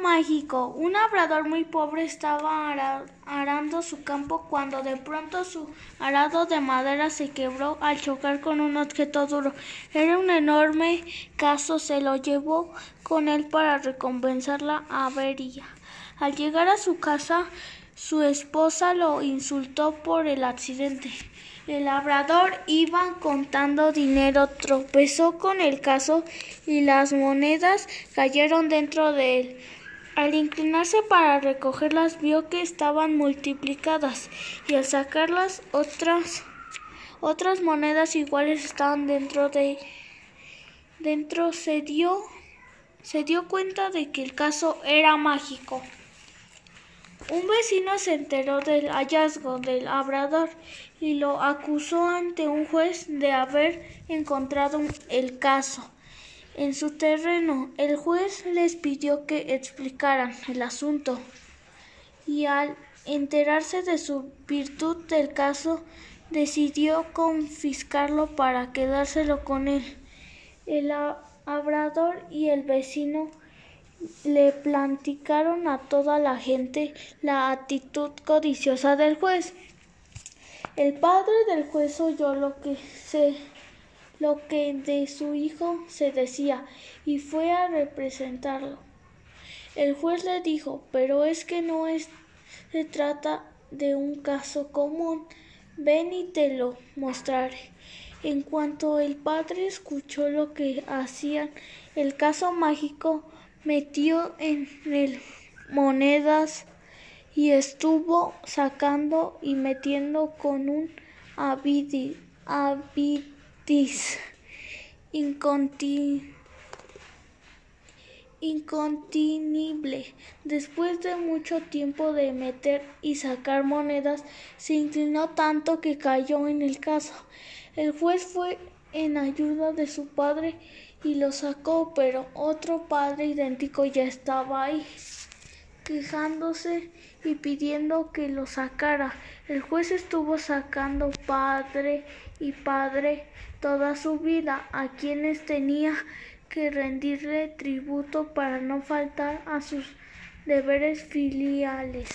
Mágico. Un labrador muy pobre estaba arando su campo cuando de pronto su arado de madera se quebró al chocar con un objeto duro. Era un enorme caso, se lo llevó con él para recompensar la avería. Al llegar a su casa, su esposa lo insultó por el accidente. El labrador iba contando dinero, tropezó con el caso y las monedas cayeron dentro de él. Al inclinarse para recogerlas vio que estaban multiplicadas y al sacarlas otras otras monedas iguales estaban dentro de dentro se dio se dio cuenta de que el caso era mágico. Un vecino se enteró del hallazgo del labrador y lo acusó ante un juez de haber encontrado el caso en su terreno. El juez les pidió que explicaran el asunto y al enterarse de su virtud del caso decidió confiscarlo para quedárselo con él. El labrador y el vecino le platicaron a toda la gente la actitud codiciosa del juez. El padre del juez oyó lo que se lo que de su hijo se decía y fue a representarlo. El juez le dijo, pero es que no es, se trata de un caso común. Ven y te lo mostraré. En cuanto el padre escuchó lo que hacían, el caso mágico metió en él monedas y estuvo sacando y metiendo con un avidis incontenible. Después de mucho tiempo de meter y sacar monedas, se inclinó tanto que cayó en el caso. El juez fue en ayuda de su padre y lo sacó, pero otro padre idéntico ya estaba ahí, quejándose y pidiendo que lo sacara. El juez estuvo sacando padre y padre toda su vida, a quienes tenía que rendirle tributo para no faltar a sus deberes filiales.